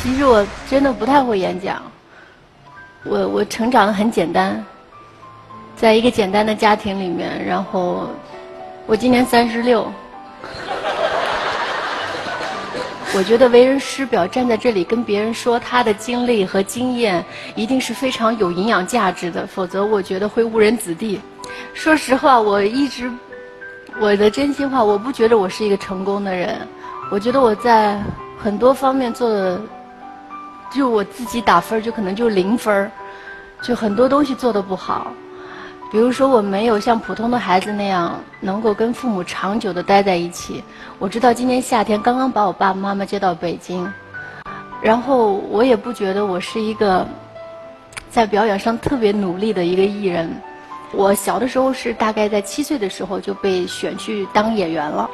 其实我真的不太会演讲，我我成长的很简单，在一个简单的家庭里面，然后我今年三十六，我觉得为人师表站在这里跟别人说他的经历和经验，一定是非常有营养价值的，否则我觉得会误人子弟。说实话，我一直我的真心话，我不觉得我是一个成功的人，我觉得我在很多方面做的。就我自己打分就可能就零分就很多东西做的不好。比如说，我没有像普通的孩子那样能够跟父母长久的待在一起。我知道今年夏天刚刚把我爸爸妈妈接到北京，然后我也不觉得我是一个在表演上特别努力的一个艺人。我小的时候是大概在七岁的时候就被选去当演员了，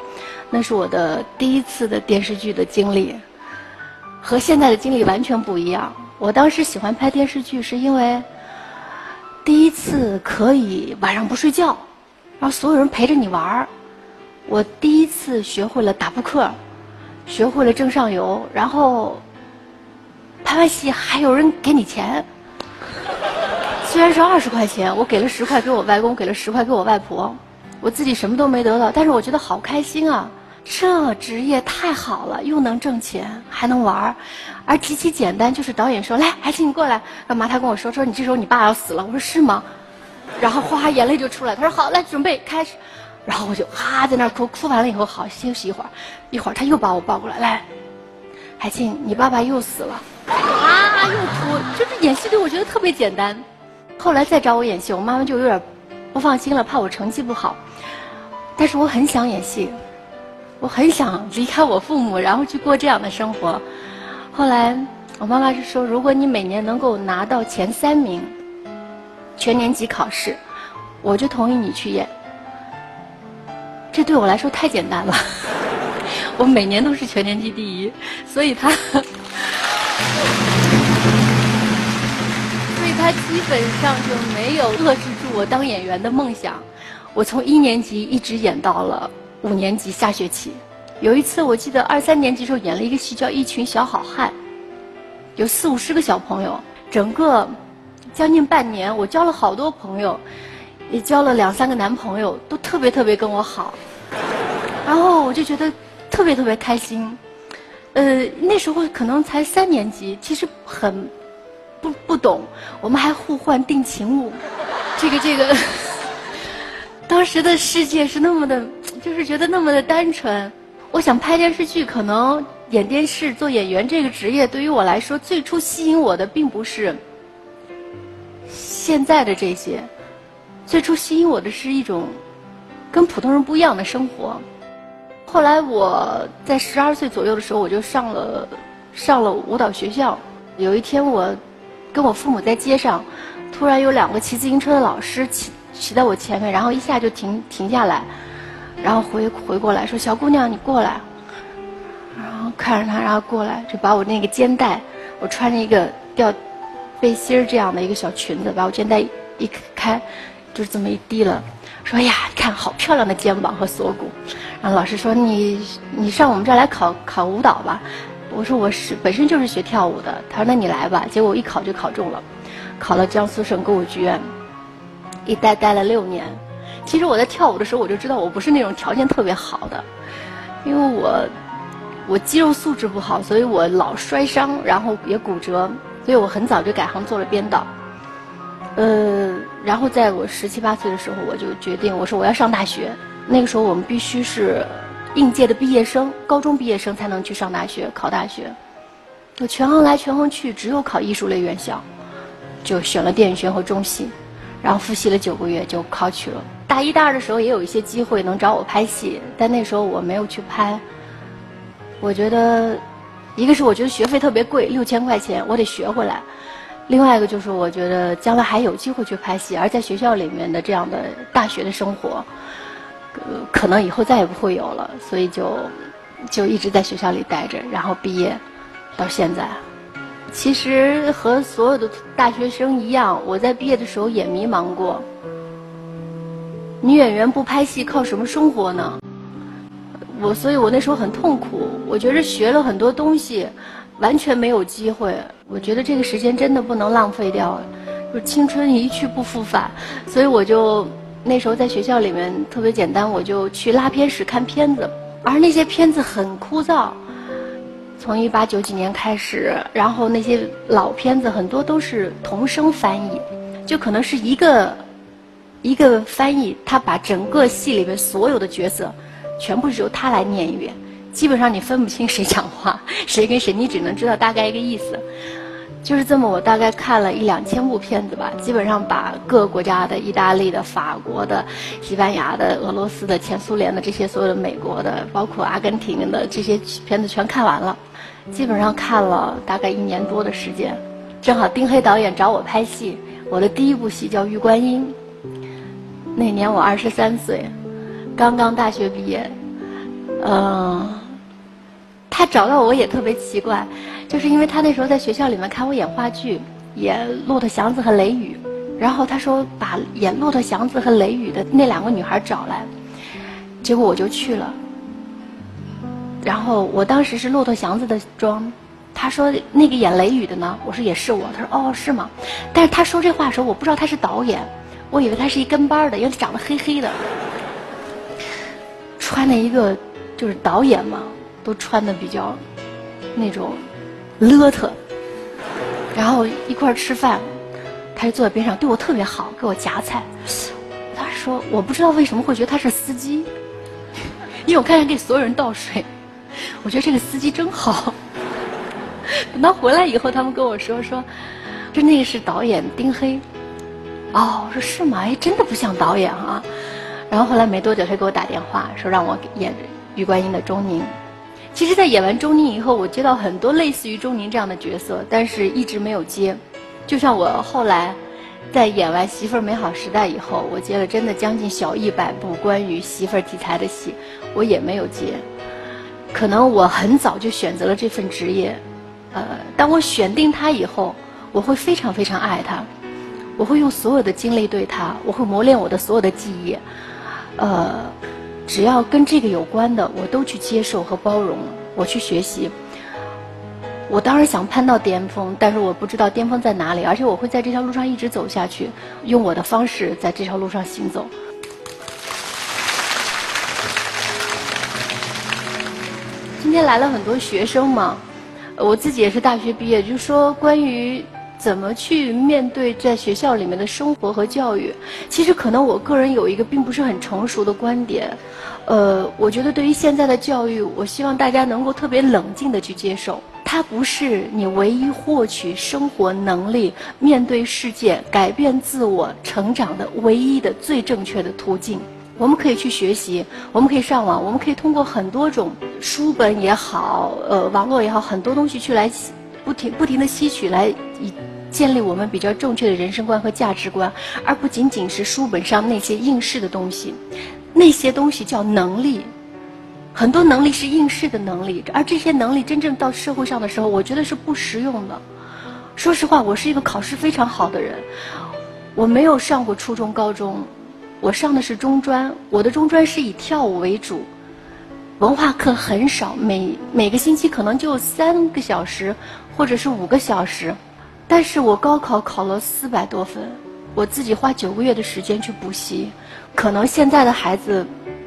那是我的第一次的电视剧的经历。和现在的经历完全不一样。我当时喜欢拍电视剧，是因为第一次可以晚上不睡觉，然后所有人陪着你玩儿。我第一次学会了打扑克，学会了正上游，然后拍完戏还有人给你钱。虽然是二十块钱，我给了十块给我外公，给了十块给我外婆，我自己什么都没得到，但是我觉得好开心啊。这职业太好了，又能挣钱，还能玩儿，而极其简单。就是导演说：“来，海清你过来。”干嘛？他跟我说：“说你这时候你爸要死了。”我说：“是吗？”然后哗眼泪就出来。他说：“好，来准备开始。”然后我就哈在那儿哭，哭完了以后好休息一会儿。一会儿他又把我抱过来，来，海清，你爸爸又死了。啊，又哭。就是演戏对我觉得特别简单。后来再找我演戏，我妈妈就有点不放心了，怕我成绩不好。但是我很想演戏。我很想离开我父母，然后去过这样的生活。后来我妈妈是说，如果你每年能够拿到前三名，全年级考试，我就同意你去演。这对我来说太简单了，我每年都是全年级第一，所以他，所以他基本上就没有遏制住我当演员的梦想。我从一年级一直演到了。五年级下学期，有一次我记得二三年级时候演了一个戏叫《一群小好汉》，有四五十个小朋友，整个将近半年，我交了好多朋友，也交了两三个男朋友，都特别特别跟我好，然后我就觉得特别特别开心。呃，那时候可能才三年级，其实很不不懂，我们还互换定情物，这个这个，当时的世界是那么的。就是觉得那么的单纯，我想拍电视剧，可能演电视做演员这个职业对于我来说，最初吸引我的并不是现在的这些，最初吸引我的是一种跟普通人不一样的生活。后来我在十二岁左右的时候，我就上了上了舞蹈学校。有一天，我跟我父母在街上，突然有两个骑自行车的老师骑骑在我前面，然后一下就停停下来。然后回回过来说：“小姑娘，你过来。”然后看着他，然后过来就把我那个肩带，我穿着一个吊背心这样的一个小裙子，把我肩带一开，就是这么一低了，说：“呀，看好漂亮的肩膀和锁骨。”然后老师说：“你你上我们这儿来考考舞蹈吧。”我说：“我是本身就是学跳舞的。”他说：“那你来吧。”结果我一考就考中了，考了江苏省歌舞剧院，一待待了六年。其实我在跳舞的时候，我就知道我不是那种条件特别好的，因为我我肌肉素质不好，所以我老摔伤，然后也骨折，所以我很早就改行做了编导。呃，然后在我十七八岁的时候，我就决定，我说我要上大学。那个时候我们必须是应届的毕业生，高中毕业生才能去上大学考大学。我全行来全行去，只有考艺术类院校，就选了电影学和中戏，然后复习了九个月就考取了。大一、大二的时候也有一些机会能找我拍戏，但那时候我没有去拍。我觉得，一个是我觉得学费特别贵，六千块钱我得学回来；另外一个就是我觉得将来还有机会去拍戏，而在学校里面的这样的大学的生活，可能以后再也不会有了，所以就就一直在学校里待着，然后毕业到现在。其实和所有的大学生一样，我在毕业的时候也迷茫过。女演员不拍戏靠什么生活呢？我所以，我那时候很痛苦。我觉得学了很多东西，完全没有机会。我觉得这个时间真的不能浪费掉，就青春一去不复返。所以我就那时候在学校里面特别简单，我就去拉片室看片子，而那些片子很枯燥。从一八九几年开始，然后那些老片子很多都是同声翻译，就可能是一个一个翻译，他把整个戏里面所有的角色全部是由他来念一遍，基本上你分不清谁讲话，谁跟谁，你只能知道大概一个意思。就是这么，我大概看了一两千部片子吧，基本上把各个国家的、意大利的、法国的、西班牙的、俄罗斯的、前苏联的这些所有的美国的，包括阿根廷的这些片子全看完了。基本上看了大概一年多的时间，正好丁黑导演找我拍戏，我的第一部戏叫《玉观音》。那年我二十三岁，刚刚大学毕业。嗯，他找到我也特别奇怪，就是因为他那时候在学校里面看我演话剧，演《骆驼祥子》和《雷雨》，然后他说把演《骆驼祥子》和《雷雨》的那两个女孩找来，结果我就去了。然后我当时是骆驼祥子的妆，他说那个演雷雨的呢，我说也是我，他说哦是吗？但是他说这话的时候，我不知道他是导演，我以为他是一跟班的，因为他长得黑黑的，穿的一个就是导演嘛，都穿的比较那种邋遢，然后一块吃饭，他就坐在边上对我特别好，给我夹菜。他说我不知道为什么会觉得他是司机，因为我看见给所有人倒水。我觉得这个司机真好。等他回来以后，他们跟我说说，就那个是导演丁黑。哦，我说是吗？哎，真的不像导演啊。然后后来没多久，他给我打电话说让我演玉观音的钟宁。其实，在演完钟宁以后，我接到很多类似于钟宁这样的角色，但是一直没有接。就像我后来在演完《媳妇儿美好时代》以后，我接了真的将近小一百部关于媳妇儿题材的戏，我也没有接。可能我很早就选择了这份职业，呃，当我选定它以后，我会非常非常爱它，我会用所有的精力对他，我会磨练我的所有的记忆，呃，只要跟这个有关的，我都去接受和包容，我去学习。我当然想攀到巅峰，但是我不知道巅峰在哪里，而且我会在这条路上一直走下去，用我的方式在这条路上行走。今天来了很多学生嘛，我自己也是大学毕业，就说关于怎么去面对在学校里面的生活和教育，其实可能我个人有一个并不是很成熟的观点，呃，我觉得对于现在的教育，我希望大家能够特别冷静的去接受，它不是你唯一获取生活能力、面对世界、改变自我、成长的唯一的最正确的途径。我们可以去学习，我们可以上网，我们可以通过很多种书本也好，呃，网络也好，很多东西去来不停不停的吸取，来以建立我们比较正确的人生观和价值观，而不仅仅是书本上那些应试的东西。那些东西叫能力，很多能力是应试的能力，而这些能力真正到社会上的时候，我觉得是不实用的。说实话，我是一个考试非常好的人，我没有上过初中、高中。我上的是中专，我的中专是以跳舞为主，文化课很少，每每个星期可能就三个小时，或者是五个小时。但是我高考考了四百多分，我自己花九个月的时间去补习。可能现在的孩子，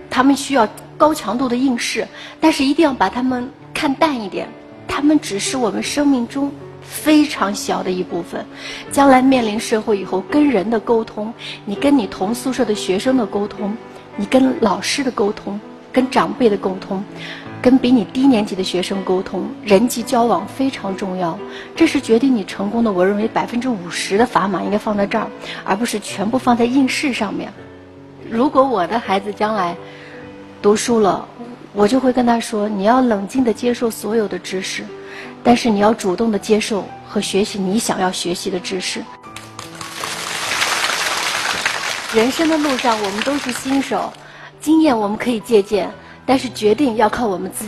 他们需要高强度的应试，但是一定要把他们看淡一点，他们只是我们生命中。非常小的一部分，将来面临社会以后，跟人的沟通，你跟你同宿舍的学生的沟通，你跟老师的沟通，跟长辈的沟通，跟比你低年级的学生沟通，人际交往非常重要。这是决定你成功的，我认为百分之五十的砝码应该放在这儿，而不是全部放在应试上面。如果我的孩子将来读书了，我就会跟他说：你要冷静的接受所有的知识。但是你要主动的接受和学习你想要学习的知识。人生的路上，我们都是新手，经验我们可以借鉴，但是决定要靠我们自己。